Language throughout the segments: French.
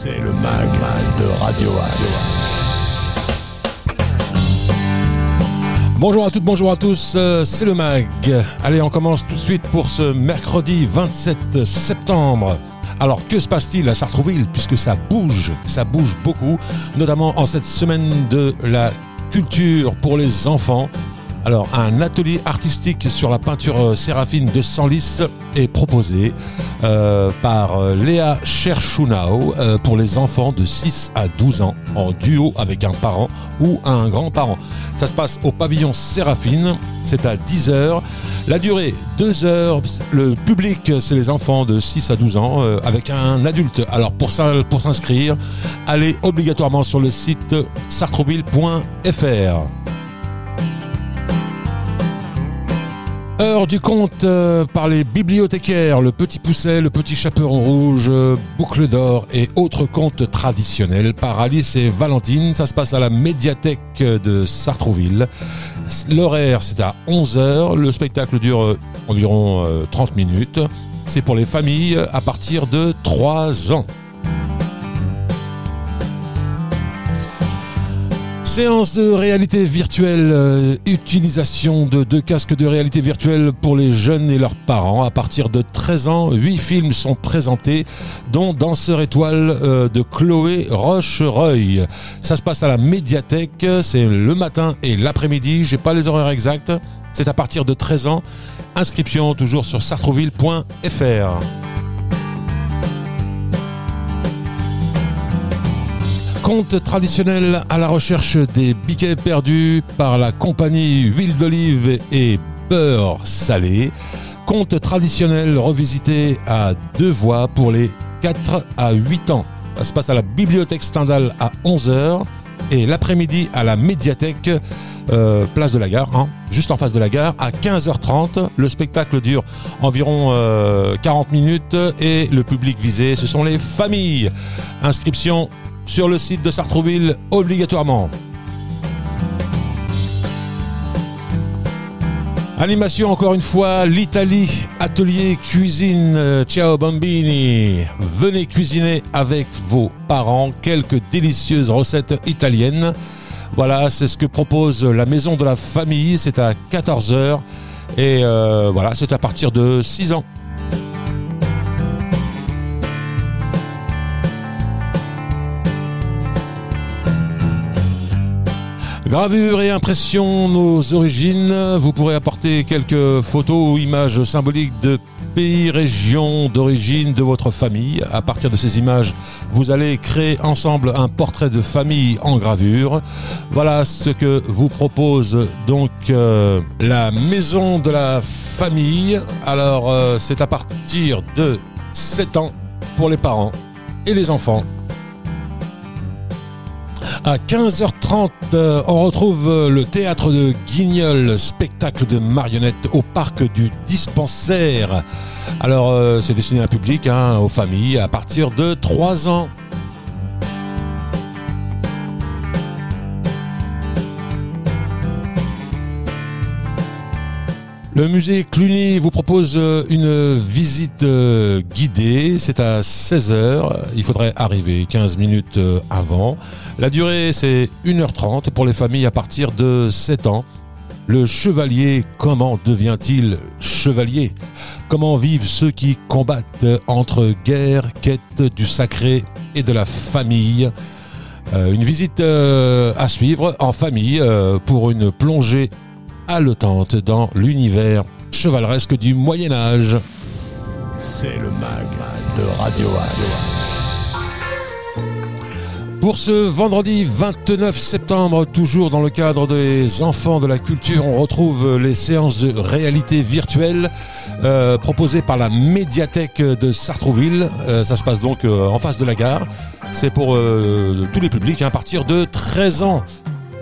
C'est le mag de Radio Bonjour à toutes, bonjour à tous, euh, c'est le MAG. Allez, on commence tout de suite pour ce mercredi 27 septembre. Alors que se passe-t-il à Sartrouville puisque ça bouge, ça bouge beaucoup, notamment en cette semaine de la culture pour les enfants? Alors, un atelier artistique sur la peinture euh, séraphine de Senlis est proposé euh, par euh, Léa Cherchounao euh, pour les enfants de 6 à 12 ans, en duo avec un parent ou un grand-parent. Ça se passe au pavillon Séraphine, c'est à 10h. La durée, 2 heures. Le public, c'est les enfants de 6 à 12 ans avec un adulte. Alors, pour pour s'inscrire, allez obligatoirement sur le site sartrouville.fr. Heure du conte euh, par les bibliothécaires, le petit pousset, le petit chaperon rouge, euh, boucle d'or et autres contes traditionnels par Alice et Valentine. Ça se passe à la médiathèque de Sartrouville. L'horaire c'est à 11h, le spectacle dure euh, environ euh, 30 minutes. C'est pour les familles à partir de 3 ans. Séance de réalité virtuelle, euh, utilisation de deux casques de réalité virtuelle pour les jeunes et leurs parents. À partir de 13 ans, 8 films sont présentés, dont Danseur étoile euh, de Chloé Rochereuil. Ça se passe à la médiathèque, c'est le matin et l'après-midi, j'ai pas les horaires exacts. C'est à partir de 13 ans. Inscription toujours sur sartrouville.fr. Conte traditionnel à la recherche des biquets perdus par la compagnie Huile d'olive et beurre salé. Conte traditionnel revisité à deux voix pour les 4 à 8 ans. Ça se passe à la bibliothèque Stendhal à 11h et l'après-midi à la médiathèque euh, place de la gare, hein, juste en face de la gare, à 15h30. Le spectacle dure environ euh, 40 minutes et le public visé, ce sont les familles. Inscription sur le site de Sartrouville obligatoirement. Animation encore une fois, l'Italie, atelier cuisine, euh, ciao bambini. Venez cuisiner avec vos parents quelques délicieuses recettes italiennes. Voilà, c'est ce que propose la maison de la famille, c'est à 14h et euh, voilà, c'est à partir de 6 ans. Gravure et impression, nos origines. Vous pourrez apporter quelques photos ou images symboliques de pays, régions d'origine de votre famille. À partir de ces images, vous allez créer ensemble un portrait de famille en gravure. Voilà ce que vous propose donc euh, la maison de la famille. Alors, euh, c'est à partir de 7 ans pour les parents et les enfants. À 15h30, euh, on retrouve euh, le théâtre de Guignol, spectacle de marionnettes au parc du dispensaire. Alors, euh, c'est destiné à un public, hein, aux familles, à partir de 3 ans. Le musée Cluny vous propose euh, une visite euh, guidée. C'est à 16h. Il faudrait arriver 15 minutes euh, avant. La durée, c'est 1h30 pour les familles à partir de 7 ans. Le chevalier, comment devient-il chevalier? Comment vivent ceux qui combattent entre guerre, quête du sacré et de la famille? Une visite à suivre en famille pour une plongée haletante dans l'univers chevaleresque du Moyen Âge. C'est le mag de Radio Pour ce vendredi 29 septembre, toujours dans le cadre des enfants de la culture, on retrouve les séances de réalité virtuelle euh, proposées par la médiathèque de Sartrouville. Euh, ça se passe donc euh, en face de la gare. C'est pour tous les publics hein, à partir de 13 ans.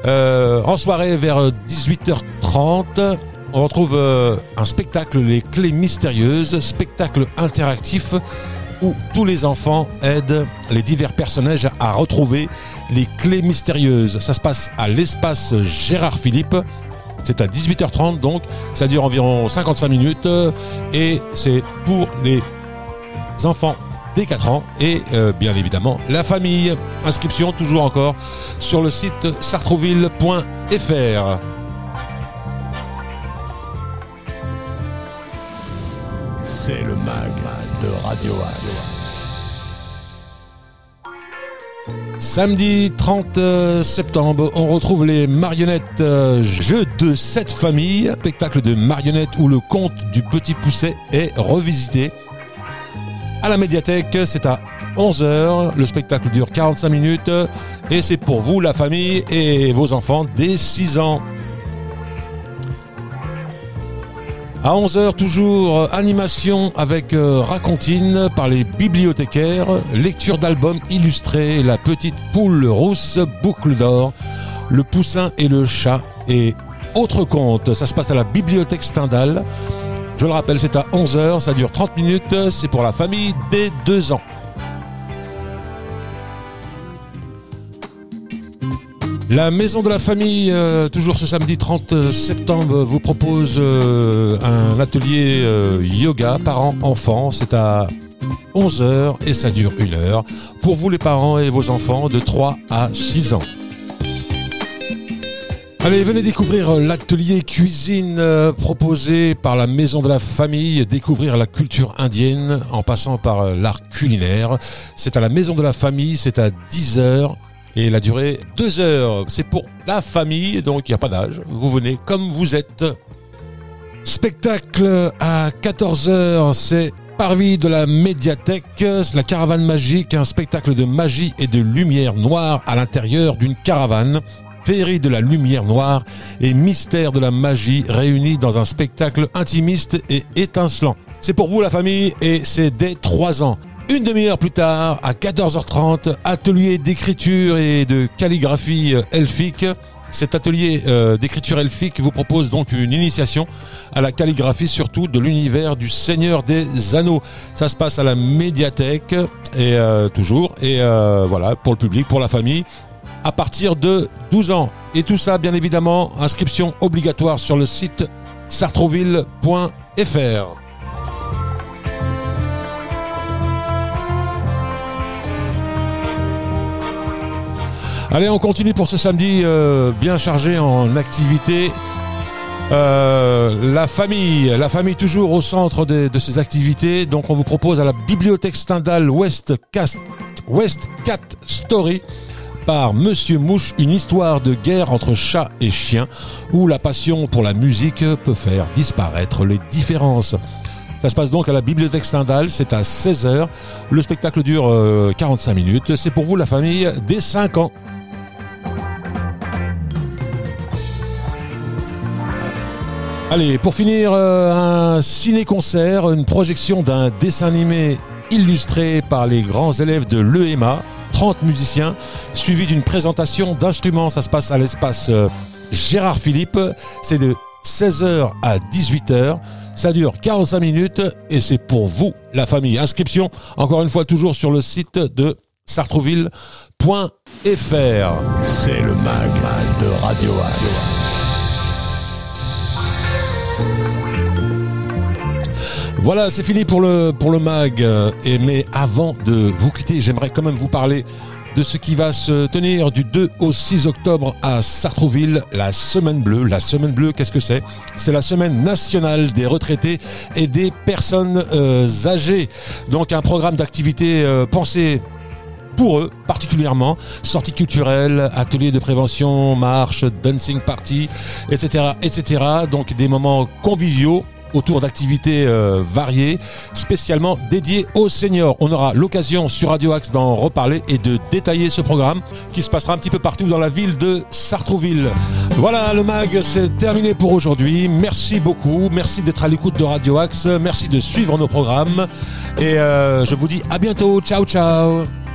Euh, en soirée vers 18h30, on retrouve euh, un spectacle Les Clés Mystérieuses, spectacle interactif où tous les enfants aident les divers personnages à retrouver les clés mystérieuses. Ça se passe à l'espace Gérard Philippe. C'est à 18h30 donc, ça dure environ 55 minutes euh, et c'est pour les enfants dès 4 ans et euh, bien évidemment la famille. Inscription toujours encore sur le site sartrouville.fr. C'est le mag de Radio Axe. Samedi 30 septembre, on retrouve les marionnettes euh, Jeux de cette famille, spectacle de marionnettes où le conte du petit pousset est revisité. À la médiathèque, c'est à 11h, le spectacle dure 45 minutes et c'est pour vous, la famille et vos enfants dès 6 ans. À 11h, toujours animation avec euh, racontine par les bibliothécaires, lecture d'albums illustrés, La petite poule rousse, boucle d'or, Le poussin et le chat et autres contes. Ça se passe à la bibliothèque Stendhal. Je le rappelle, c'est à 11h, ça dure 30 minutes, c'est pour la famille dès 2 ans. La Maison de la Famille, euh, toujours ce samedi 30 septembre, vous propose euh, un atelier euh, yoga parents-enfants. C'est à 11h et ça dure une heure pour vous les parents et vos enfants de 3 à 6 ans. Allez, venez découvrir l'atelier cuisine euh, proposé par la Maison de la Famille, découvrir la culture indienne en passant par euh, l'art culinaire. C'est à la Maison de la Famille, c'est à 10h et la durée 2 heures. C'est pour la famille, donc il n'y a pas d'âge. Vous venez comme vous êtes. Spectacle à 14h, c'est Parvis de la médiathèque, la caravane magique, un spectacle de magie et de lumière noire à l'intérieur d'une caravane. Féerie de la lumière noire et mystère de la magie réunis dans un spectacle intimiste et étincelant. C'est pour vous la famille et c'est dès 3 ans. Une demi-heure plus tard, à 14h30, atelier d'écriture et de calligraphie euh, elfique. Cet atelier euh, d'écriture elfique vous propose donc une initiation à la calligraphie, surtout de l'univers du Seigneur des Anneaux. Ça se passe à la médiathèque et euh, toujours et voilà pour le public, pour la famille, à partir de 12 ans. Et tout ça, bien évidemment, inscription obligatoire sur le site sartrouville.fr. Allez, on continue pour ce samedi euh, bien chargé en activités. Euh, la famille, la famille toujours au centre de, de ces activités. Donc, on vous propose à la bibliothèque Stendhal West Cat Story par Monsieur Mouche une histoire de guerre entre chat et chien où la passion pour la musique peut faire disparaître les différences. Ça se passe donc à la bibliothèque Stendhal, c'est à 16h. Le spectacle dure euh, 45 minutes. C'est pour vous la famille dès 5 ans. Allez, pour finir, euh, un ciné-concert, une projection d'un dessin animé illustré par les grands élèves de l'EMA, 30 musiciens, suivi d'une présentation d'instruments. Ça se passe à l'espace euh, Gérard Philippe. C'est de 16h à 18h. Ça dure 45 minutes et c'est pour vous, la famille. Inscription, encore une fois, toujours sur le site de sartrouville.fr. C'est le mag de Radio Axe. Voilà, c'est fini pour le, pour le mag. Euh, Et, mais avant de vous quitter, j'aimerais quand même vous parler de ce qui va se tenir du 2 au 6 octobre à Sartrouville, la Semaine Bleue. La Semaine Bleue, qu'est-ce que c'est? C'est la semaine nationale des retraités et des personnes euh, âgées. Donc un programme d'activité euh, pensé pour eux particulièrement, sorties culturelles, ateliers de prévention, marche, dancing party, etc., etc. Donc des moments conviviaux autour d'activités euh, variées, spécialement dédiées aux seniors. On aura l'occasion sur Radio Axe d'en reparler et de détailler ce programme qui se passera un petit peu partout dans la ville de Sartrouville. Voilà, le mag, c'est terminé pour aujourd'hui. Merci beaucoup, merci d'être à l'écoute de Radio Axe, merci de suivre nos programmes et euh, je vous dis à bientôt. Ciao, ciao.